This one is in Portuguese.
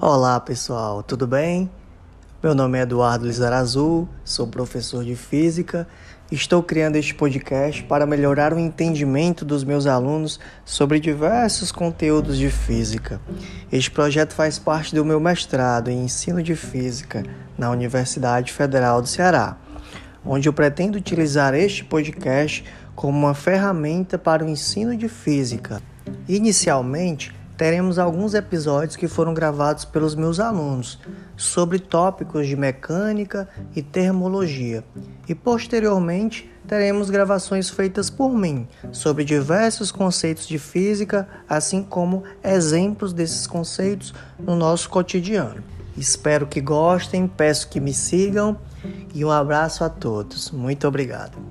Olá pessoal, tudo bem? Meu nome é Eduardo Lizarazul, sou professor de Física. Estou criando este podcast para melhorar o entendimento dos meus alunos sobre diversos conteúdos de Física. Este projeto faz parte do meu mestrado em Ensino de Física na Universidade Federal do Ceará, onde eu pretendo utilizar este podcast como uma ferramenta para o ensino de Física. Inicialmente, teremos alguns episódios que foram gravados pelos meus alunos sobre tópicos de mecânica e termologia, e posteriormente teremos gravações feitas por mim sobre diversos conceitos de física, assim como exemplos desses conceitos no nosso cotidiano. Espero que gostem, peço que me sigam e um abraço a todos. Muito obrigado.